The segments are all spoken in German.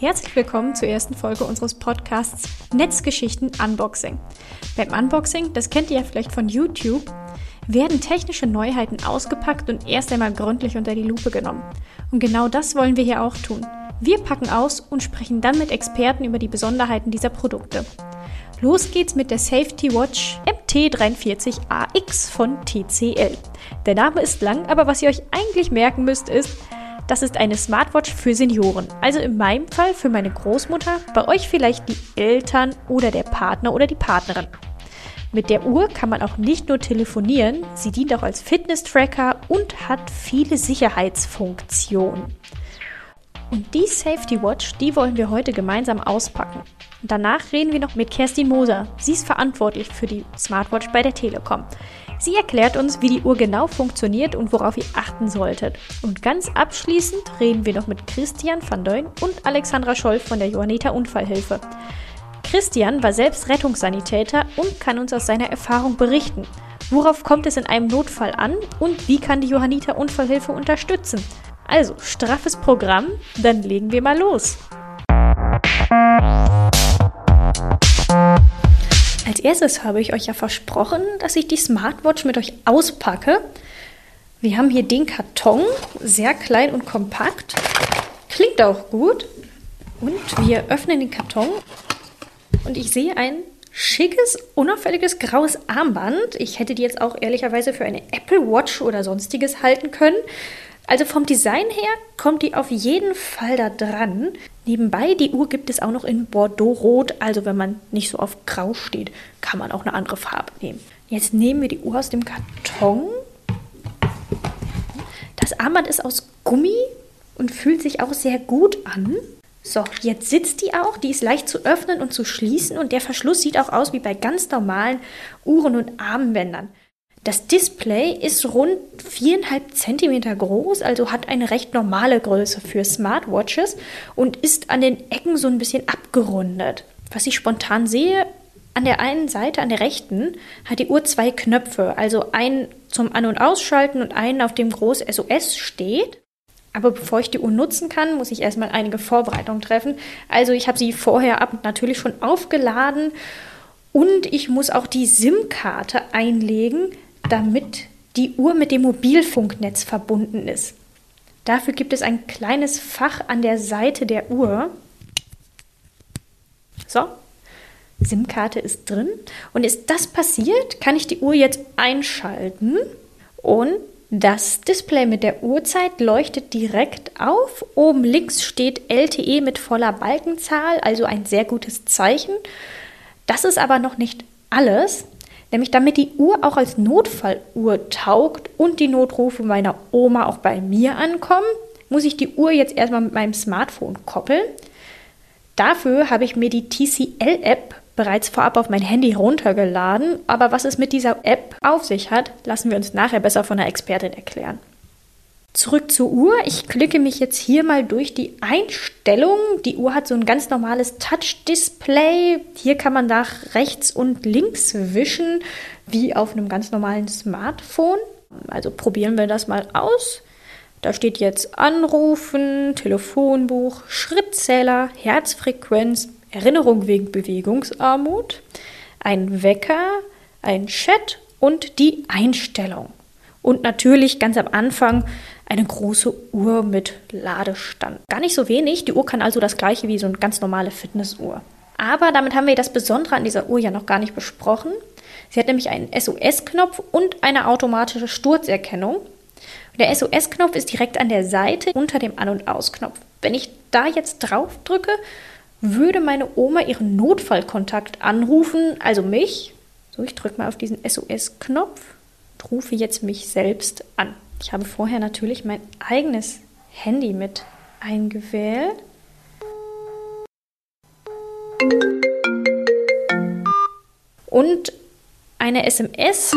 Herzlich willkommen zur ersten Folge unseres Podcasts Netzgeschichten Unboxing. Beim Unboxing, das kennt ihr ja vielleicht von YouTube, werden technische Neuheiten ausgepackt und erst einmal gründlich unter die Lupe genommen. Und genau das wollen wir hier auch tun. Wir packen aus und sprechen dann mit Experten über die Besonderheiten dieser Produkte. Los geht's mit der Safety Watch MT43AX von TCL. Der Name ist lang, aber was ihr euch eigentlich merken müsst ist, das ist eine Smartwatch für Senioren. Also in meinem Fall für meine Großmutter, bei euch vielleicht die Eltern oder der Partner oder die Partnerin. Mit der Uhr kann man auch nicht nur telefonieren, sie dient auch als Fitness-Tracker und hat viele Sicherheitsfunktionen. Und die Safety Watch, die wollen wir heute gemeinsam auspacken. Danach reden wir noch mit Kerstin Moser. Sie ist verantwortlich für die Smartwatch bei der Telekom. Sie erklärt uns, wie die Uhr genau funktioniert und worauf ihr achten solltet. Und ganz abschließend reden wir noch mit Christian van Deun und Alexandra Scholl von der Johanniter Unfallhilfe. Christian war selbst Rettungssanitäter und kann uns aus seiner Erfahrung berichten. Worauf kommt es in einem Notfall an und wie kann die Johanniter Unfallhilfe unterstützen? Also, straffes Programm, dann legen wir mal los. Als erstes habe ich euch ja versprochen, dass ich die Smartwatch mit euch auspacke. Wir haben hier den Karton, sehr klein und kompakt. Klingt auch gut. Und wir öffnen den Karton und ich sehe ein schickes, unauffälliges graues Armband. Ich hätte die jetzt auch ehrlicherweise für eine Apple Watch oder sonstiges halten können. Also vom Design her kommt die auf jeden Fall da dran. Nebenbei, die Uhr gibt es auch noch in Bordeaux-Rot. Also wenn man nicht so auf Grau steht, kann man auch eine andere Farbe nehmen. Jetzt nehmen wir die Uhr aus dem Karton. Das Armband ist aus Gummi und fühlt sich auch sehr gut an. So, jetzt sitzt die auch. Die ist leicht zu öffnen und zu schließen und der Verschluss sieht auch aus wie bei ganz normalen Uhren und Armbändern. Das Display ist rund 4,5 cm groß, also hat eine recht normale Größe für Smartwatches und ist an den Ecken so ein bisschen abgerundet. Was ich spontan sehe, an der einen Seite, an der rechten, hat die Uhr zwei Knöpfe, also einen zum An- und Ausschalten und einen, auf dem groß SOS steht. Aber bevor ich die Uhr nutzen kann, muss ich erstmal einige Vorbereitungen treffen. Also ich habe sie vorher ab natürlich schon aufgeladen und ich muss auch die SIM-Karte einlegen, damit die Uhr mit dem Mobilfunknetz verbunden ist. Dafür gibt es ein kleines Fach an der Seite der Uhr. So, SIM-Karte ist drin. Und ist das passiert, kann ich die Uhr jetzt einschalten und das Display mit der Uhrzeit leuchtet direkt auf. Oben links steht LTE mit voller Balkenzahl, also ein sehr gutes Zeichen. Das ist aber noch nicht alles. Nämlich damit die Uhr auch als Notfalluhr taugt und die Notrufe meiner Oma auch bei mir ankommen, muss ich die Uhr jetzt erstmal mit meinem Smartphone koppeln. Dafür habe ich mir die TCL-App bereits vorab auf mein Handy runtergeladen. Aber was es mit dieser App auf sich hat, lassen wir uns nachher besser von der Expertin erklären. Zurück zur Uhr. Ich klicke mich jetzt hier mal durch die Einstellungen. Die Uhr hat so ein ganz normales Touch-Display. Hier kann man nach rechts und links wischen, wie auf einem ganz normalen Smartphone. Also probieren wir das mal aus. Da steht jetzt Anrufen, Telefonbuch, Schrittzähler, Herzfrequenz, Erinnerung wegen Bewegungsarmut, ein Wecker, ein Chat und die Einstellung. Und natürlich ganz am Anfang eine große Uhr mit Ladestand. Gar nicht so wenig. Die Uhr kann also das gleiche wie so eine ganz normale Fitnessuhr. Aber damit haben wir das Besondere an dieser Uhr ja noch gar nicht besprochen. Sie hat nämlich einen SOS-Knopf und eine automatische Sturzerkennung. Der SOS-Knopf ist direkt an der Seite unter dem An- und Aus-Knopf. Wenn ich da jetzt drauf drücke, würde meine Oma ihren Notfallkontakt anrufen, also mich. So, ich drücke mal auf diesen SOS-Knopf rufe jetzt mich selbst an. Ich habe vorher natürlich mein eigenes Handy mit eingewählt. Und eine SMS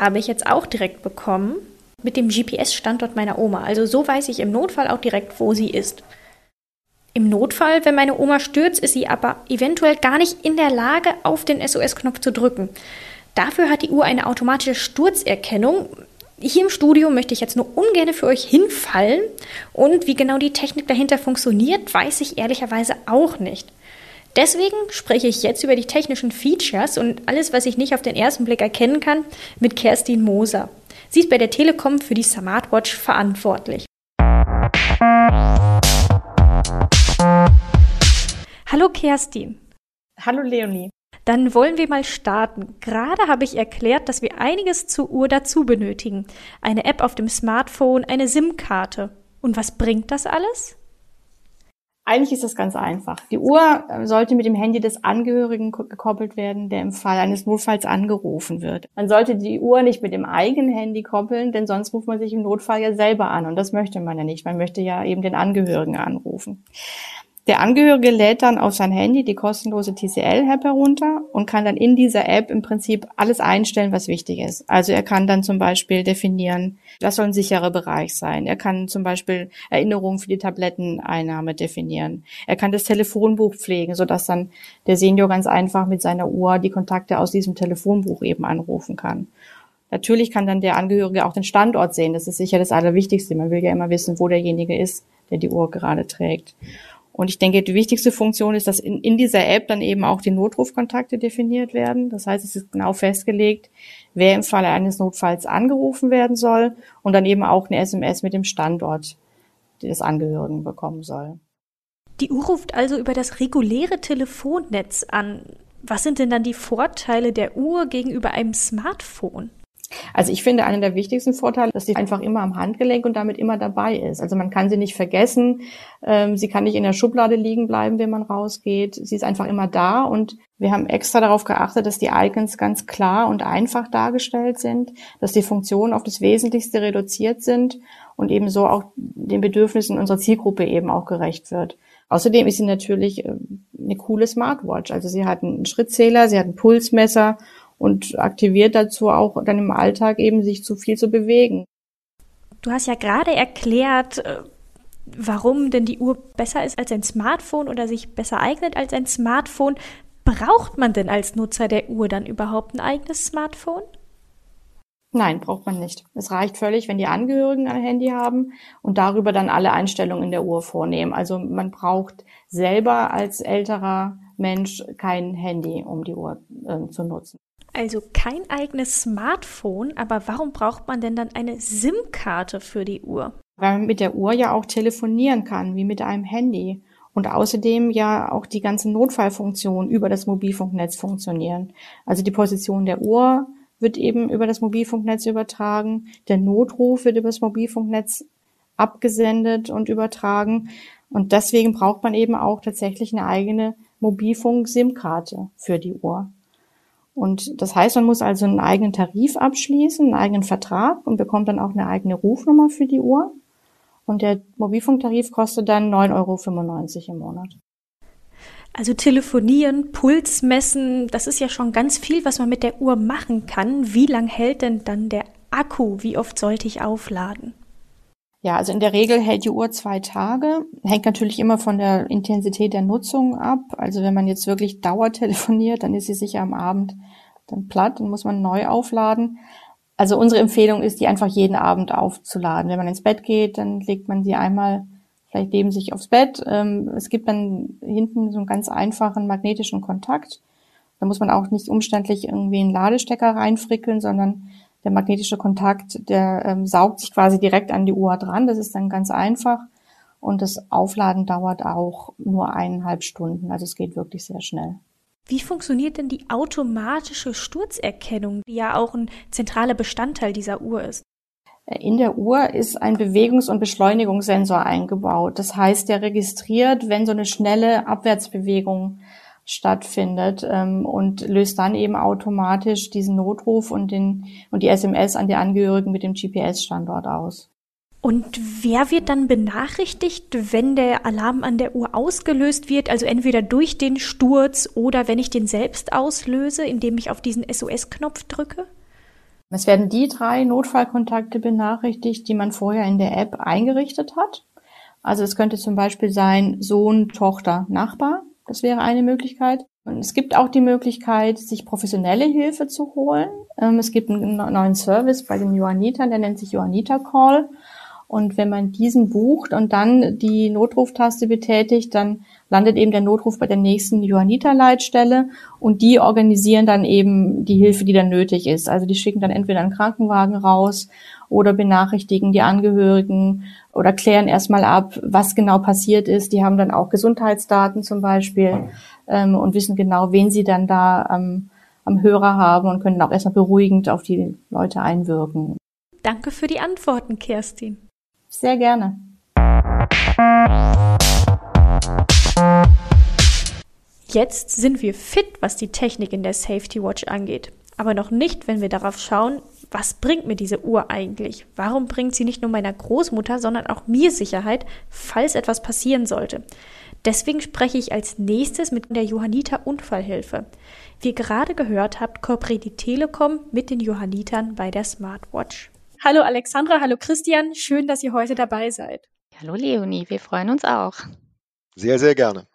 habe ich jetzt auch direkt bekommen mit dem GPS-Standort meiner Oma. Also so weiß ich im Notfall auch direkt, wo sie ist. Im Notfall, wenn meine Oma stürzt, ist sie aber eventuell gar nicht in der Lage, auf den SOS-Knopf zu drücken. Dafür hat die Uhr eine automatische Sturzerkennung Hier im Studio möchte ich jetzt nur ungern für euch hinfallen und wie genau die Technik dahinter funktioniert, weiß ich ehrlicherweise auch nicht. Deswegen spreche ich jetzt über die technischen Features und alles, was ich nicht auf den ersten Blick erkennen kann, mit Kerstin Moser. Sie ist bei der Telekom für die Smartwatch verantwortlich. Hallo Kerstin. Hallo Leonie. Dann wollen wir mal starten. Gerade habe ich erklärt, dass wir einiges zur Uhr dazu benötigen. Eine App auf dem Smartphone, eine SIM-Karte. Und was bringt das alles? Eigentlich ist das ganz einfach. Die Uhr äh, sollte mit dem Handy des Angehörigen gekoppelt werden, der im Fall eines Notfalls angerufen wird. Man sollte die Uhr nicht mit dem eigenen Handy koppeln, denn sonst ruft man sich im Notfall ja selber an und das möchte man ja nicht. Man möchte ja eben den Angehörigen anrufen. Der Angehörige lädt dann auf sein Handy die kostenlose TCL-App herunter und kann dann in dieser App im Prinzip alles einstellen, was wichtig ist. Also er kann dann zum Beispiel definieren, das soll ein sicherer Bereich sein. Er kann zum Beispiel Erinnerungen für die Tabletteneinnahme definieren. Er kann das Telefonbuch pflegen, sodass dann der Senior ganz einfach mit seiner Uhr die Kontakte aus diesem Telefonbuch eben anrufen kann. Natürlich kann dann der Angehörige auch den Standort sehen. Das ist sicher das Allerwichtigste. Man will ja immer wissen, wo derjenige ist, der die Uhr gerade trägt. Und ich denke, die wichtigste Funktion ist, dass in, in dieser App dann eben auch die Notrufkontakte definiert werden. Das heißt, es ist genau festgelegt, wer im Falle eines Notfalls angerufen werden soll und dann eben auch eine SMS mit dem Standort des Angehörigen bekommen soll. Die Uhr ruft also über das reguläre Telefonnetz an. Was sind denn dann die Vorteile der Uhr gegenüber einem Smartphone? Also ich finde, einer der wichtigsten Vorteile, dass sie einfach immer am Handgelenk und damit immer dabei ist. Also man kann sie nicht vergessen. Ähm, sie kann nicht in der Schublade liegen bleiben, wenn man rausgeht. Sie ist einfach immer da und wir haben extra darauf geachtet, dass die Icons ganz klar und einfach dargestellt sind, dass die Funktionen auf das Wesentlichste reduziert sind und ebenso auch den Bedürfnissen unserer Zielgruppe eben auch gerecht wird. Außerdem ist sie natürlich äh, eine coole Smartwatch. Also sie hat einen Schrittzähler, sie hat ein Pulsmesser und aktiviert dazu auch dann im Alltag eben sich zu viel zu bewegen. Du hast ja gerade erklärt, äh, warum denn die Uhr besser ist als ein Smartphone oder sich besser eignet als ein Smartphone. Braucht man denn als Nutzer der Uhr dann überhaupt ein eigenes Smartphone? Nein, braucht man nicht. Es reicht völlig, wenn die Angehörigen ein Handy haben und darüber dann alle Einstellungen in der Uhr vornehmen. Also man braucht selber als älterer Mensch kein Handy, um die Uhr äh, zu nutzen. Also kein eigenes Smartphone, aber warum braucht man denn dann eine SIM-Karte für die Uhr? Weil man mit der Uhr ja auch telefonieren kann, wie mit einem Handy. Und außerdem ja auch die ganzen Notfallfunktionen über das Mobilfunknetz funktionieren. Also die Position der Uhr wird eben über das Mobilfunknetz übertragen. Der Notruf wird über das Mobilfunknetz abgesendet und übertragen. Und deswegen braucht man eben auch tatsächlich eine eigene Mobilfunk-SIM-Karte für die Uhr. Und das heißt, man muss also einen eigenen Tarif abschließen, einen eigenen Vertrag und bekommt dann auch eine eigene Rufnummer für die Uhr. Und der Mobilfunktarif kostet dann 9,95 Euro im Monat. Also telefonieren, Puls messen, das ist ja schon ganz viel, was man mit der Uhr machen kann. Wie lang hält denn dann der Akku? Wie oft sollte ich aufladen? Ja, also in der Regel hält die Uhr zwei Tage. Hängt natürlich immer von der Intensität der Nutzung ab. Also wenn man jetzt wirklich Dauer telefoniert, dann ist sie sicher am Abend dann platt, dann muss man neu aufladen. Also unsere Empfehlung ist, die einfach jeden Abend aufzuladen. Wenn man ins Bett geht, dann legt man sie einmal vielleicht neben sich aufs Bett. Ähm, es gibt dann hinten so einen ganz einfachen magnetischen Kontakt. Da muss man auch nicht umständlich irgendwie einen Ladestecker reinfrickeln, sondern der magnetische Kontakt, der ähm, saugt sich quasi direkt an die Uhr dran. Das ist dann ganz einfach. Und das Aufladen dauert auch nur eineinhalb Stunden. Also es geht wirklich sehr schnell. Wie funktioniert denn die automatische Sturzerkennung, die ja auch ein zentraler Bestandteil dieser Uhr ist? In der Uhr ist ein Bewegungs- und Beschleunigungssensor eingebaut. Das heißt, der registriert, wenn so eine schnelle Abwärtsbewegung stattfindet ähm, und löst dann eben automatisch diesen Notruf und, den, und die SMS an die Angehörigen mit dem GPS-Standort aus. Und wer wird dann benachrichtigt, wenn der Alarm an der Uhr ausgelöst wird? Also entweder durch den Sturz oder wenn ich den selbst auslöse, indem ich auf diesen SOS-Knopf drücke? Es werden die drei Notfallkontakte benachrichtigt, die man vorher in der App eingerichtet hat. Also es könnte zum Beispiel sein Sohn, Tochter, Nachbar. Das wäre eine Möglichkeit. Und es gibt auch die Möglichkeit, sich professionelle Hilfe zu holen. Ähm, es gibt einen neuen Service bei den Johannitern, der nennt sich Johanniter Call. Und wenn man diesen bucht und dann die Notruftaste betätigt, dann landet eben der Notruf bei der nächsten Johanniter-Leitstelle und die organisieren dann eben die Hilfe, die dann nötig ist. Also die schicken dann entweder einen Krankenwagen raus oder benachrichtigen die Angehörigen oder klären erstmal ab, was genau passiert ist. Die haben dann auch Gesundheitsdaten zum Beispiel ähm, und wissen genau, wen sie dann da ähm, am Hörer haben und können auch erstmal beruhigend auf die Leute einwirken. Danke für die Antworten, Kerstin. Sehr gerne. Jetzt sind wir fit, was die Technik in der Safety Watch angeht. Aber noch nicht, wenn wir darauf schauen, was bringt mir diese Uhr eigentlich? Warum bringt sie nicht nur meiner Großmutter, sondern auch mir Sicherheit, falls etwas passieren sollte? Deswegen spreche ich als nächstes mit der Johanniter Unfallhilfe. Wie ihr gerade gehört habt, kooperiert die Telekom mit den Johannitern bei der Smartwatch. Hallo Alexandra, hallo Christian, schön, dass ihr heute dabei seid. Hallo Leonie, wir freuen uns auch. Sehr, sehr gerne.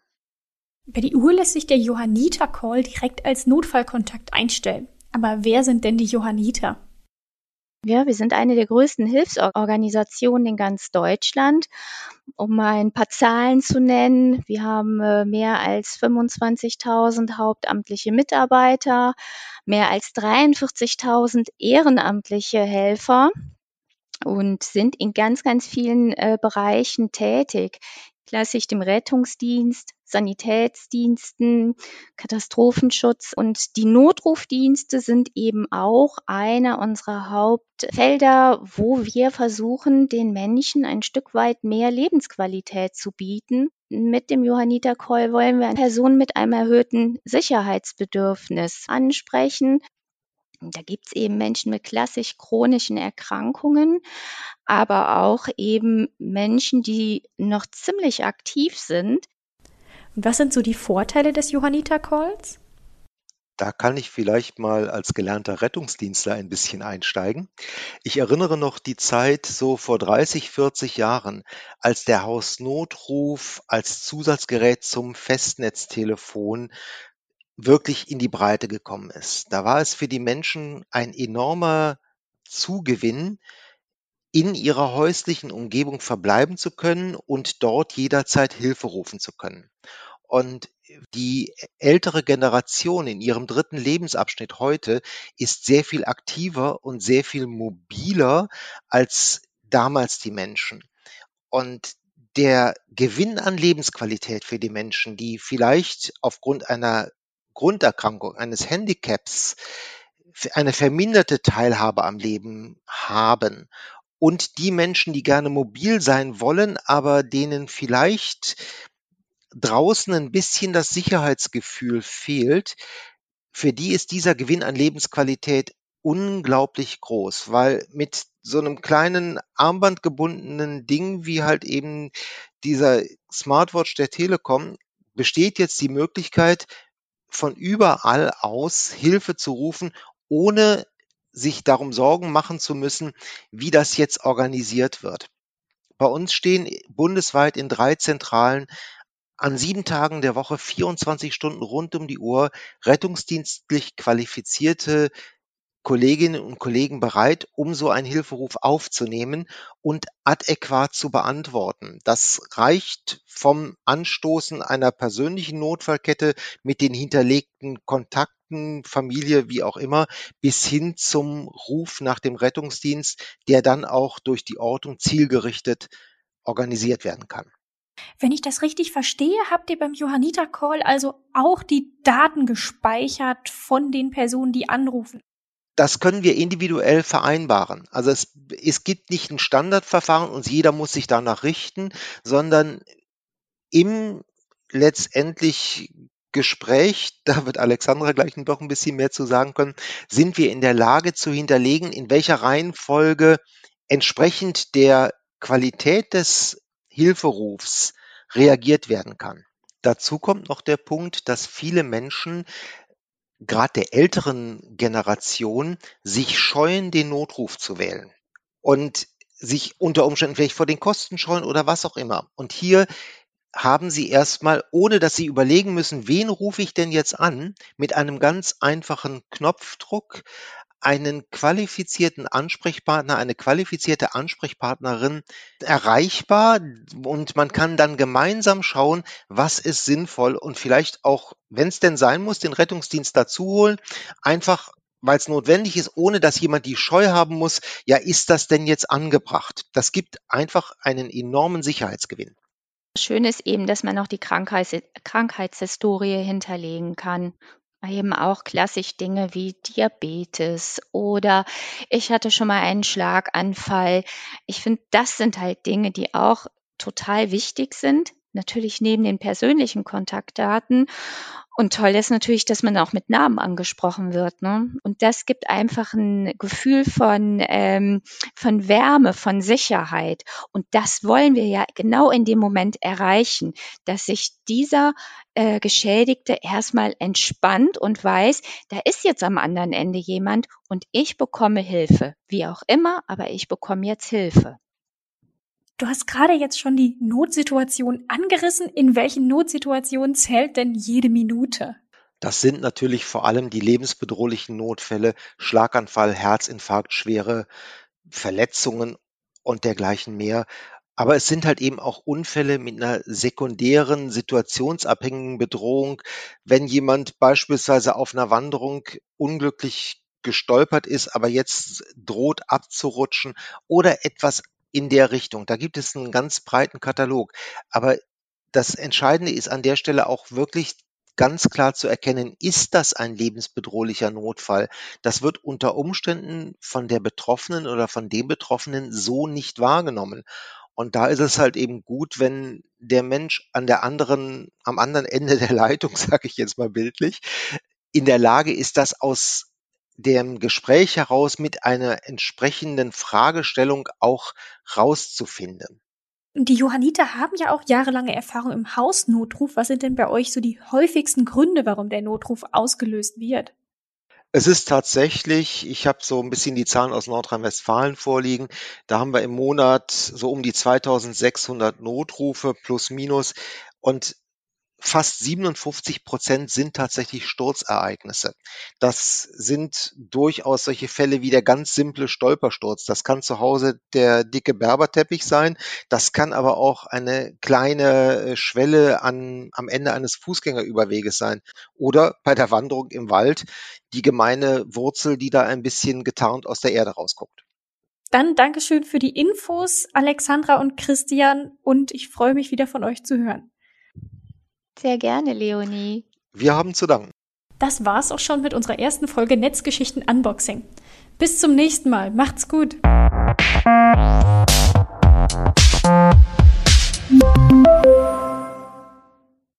Bei die Uhr lässt sich der Johanniter-Call direkt als Notfallkontakt einstellen. Aber wer sind denn die Johanniter? Ja, wir sind eine der größten Hilfsorganisationen in ganz Deutschland. Um mal ein paar Zahlen zu nennen, wir haben äh, mehr als 25.000 hauptamtliche Mitarbeiter, mehr als 43.000 ehrenamtliche Helfer und sind in ganz, ganz vielen äh, Bereichen tätig klassisch dem Rettungsdienst, Sanitätsdiensten, Katastrophenschutz und die Notrufdienste sind eben auch einer unserer Hauptfelder, wo wir versuchen, den Menschen ein Stück weit mehr Lebensqualität zu bieten. Mit dem Johanniter Call wollen wir Personen mit einem erhöhten Sicherheitsbedürfnis ansprechen da gibt's eben Menschen mit klassisch chronischen Erkrankungen, aber auch eben Menschen, die noch ziemlich aktiv sind. Und was sind so die Vorteile des Johanniter-Calls? Da kann ich vielleicht mal als gelernter Rettungsdienstler ein bisschen einsteigen. Ich erinnere noch die Zeit so vor 30, 40 Jahren, als der Hausnotruf als Zusatzgerät zum Festnetztelefon wirklich in die Breite gekommen ist. Da war es für die Menschen ein enormer Zugewinn, in ihrer häuslichen Umgebung verbleiben zu können und dort jederzeit Hilfe rufen zu können. Und die ältere Generation in ihrem dritten Lebensabschnitt heute ist sehr viel aktiver und sehr viel mobiler als damals die Menschen. Und der Gewinn an Lebensqualität für die Menschen, die vielleicht aufgrund einer Grunderkrankung, eines Handicaps eine verminderte Teilhabe am Leben haben. Und die Menschen, die gerne mobil sein wollen, aber denen vielleicht draußen ein bisschen das Sicherheitsgefühl fehlt, für die ist dieser Gewinn an Lebensqualität unglaublich groß, weil mit so einem kleinen Armband gebundenen Ding wie halt eben dieser Smartwatch der Telekom besteht jetzt die Möglichkeit, von überall aus Hilfe zu rufen, ohne sich darum Sorgen machen zu müssen, wie das jetzt organisiert wird. Bei uns stehen bundesweit in drei Zentralen an sieben Tagen der Woche 24 Stunden rund um die Uhr rettungsdienstlich qualifizierte Kolleginnen und Kollegen bereit, um so einen Hilferuf aufzunehmen und adäquat zu beantworten. Das reicht vom Anstoßen einer persönlichen Notfallkette mit den hinterlegten Kontakten, Familie, wie auch immer, bis hin zum Ruf nach dem Rettungsdienst, der dann auch durch die Ortung zielgerichtet organisiert werden kann. Wenn ich das richtig verstehe, habt ihr beim Johanniter Call also auch die Daten gespeichert von den Personen, die anrufen das können wir individuell vereinbaren. Also es, es gibt nicht ein Standardverfahren und jeder muss sich danach richten, sondern im letztendlich Gespräch, da wird Alexandra gleich noch ein bisschen mehr zu sagen können, sind wir in der Lage zu hinterlegen, in welcher Reihenfolge entsprechend der Qualität des Hilferufs reagiert werden kann. Dazu kommt noch der Punkt, dass viele Menschen gerade der älteren Generation sich scheuen, den Notruf zu wählen und sich unter Umständen vielleicht vor den Kosten scheuen oder was auch immer. Und hier haben Sie erstmal, ohne dass Sie überlegen müssen, wen rufe ich denn jetzt an, mit einem ganz einfachen Knopfdruck einen qualifizierten Ansprechpartner, eine qualifizierte Ansprechpartnerin erreichbar und man kann dann gemeinsam schauen, was ist sinnvoll und vielleicht auch, wenn es denn sein muss, den Rettungsdienst dazu holen, einfach weil es notwendig ist, ohne dass jemand die Scheu haben muss, ja, ist das denn jetzt angebracht? Das gibt einfach einen enormen Sicherheitsgewinn. Schön ist eben, dass man noch die Krankheits Krankheitshistorie hinterlegen kann. Eben auch klassisch Dinge wie Diabetes oder ich hatte schon mal einen Schlaganfall. Ich finde, das sind halt Dinge, die auch total wichtig sind. Natürlich neben den persönlichen Kontaktdaten und toll ist natürlich, dass man auch mit Namen angesprochen wird. Ne? Und das gibt einfach ein Gefühl von, ähm, von Wärme, von Sicherheit. Und das wollen wir ja genau in dem Moment erreichen, dass sich dieser äh, Geschädigte erstmal entspannt und weiß, da ist jetzt am anderen Ende jemand und ich bekomme Hilfe. Wie auch immer, aber ich bekomme jetzt Hilfe. Du hast gerade jetzt schon die Notsituation angerissen. In welchen Notsituationen zählt denn jede Minute? Das sind natürlich vor allem die lebensbedrohlichen Notfälle, Schlaganfall, Herzinfarkt, schwere Verletzungen und dergleichen mehr. Aber es sind halt eben auch Unfälle mit einer sekundären, situationsabhängigen Bedrohung. Wenn jemand beispielsweise auf einer Wanderung unglücklich gestolpert ist, aber jetzt droht abzurutschen oder etwas in der Richtung. Da gibt es einen ganz breiten Katalog. Aber das Entscheidende ist an der Stelle auch wirklich ganz klar zu erkennen, ist das ein lebensbedrohlicher Notfall? Das wird unter Umständen von der Betroffenen oder von dem Betroffenen so nicht wahrgenommen. Und da ist es halt eben gut, wenn der Mensch an der anderen, am anderen Ende der Leitung, sage ich jetzt mal bildlich, in der Lage ist, das aus dem Gespräch heraus mit einer entsprechenden Fragestellung auch rauszufinden. Die Johanniter haben ja auch jahrelange Erfahrung im Hausnotruf. Was sind denn bei euch so die häufigsten Gründe, warum der Notruf ausgelöst wird? Es ist tatsächlich, ich habe so ein bisschen die Zahlen aus Nordrhein-Westfalen vorliegen. Da haben wir im Monat so um die 2600 Notrufe plus minus. Und fast 57 Prozent sind tatsächlich Sturzereignisse. Das sind durchaus solche Fälle wie der ganz simple Stolpersturz. Das kann zu Hause der dicke Berberteppich sein. Das kann aber auch eine kleine äh, Schwelle an, am Ende eines Fußgängerüberweges sein. Oder bei der Wanderung im Wald die gemeine Wurzel, die da ein bisschen getarnt aus der Erde rausguckt. Dann Dankeschön für die Infos, Alexandra und Christian, und ich freue mich wieder von euch zu hören. Sehr gerne, Leonie. Wir haben zu danken. Das war's auch schon mit unserer ersten Folge Netzgeschichten Unboxing. Bis zum nächsten Mal. Macht's gut.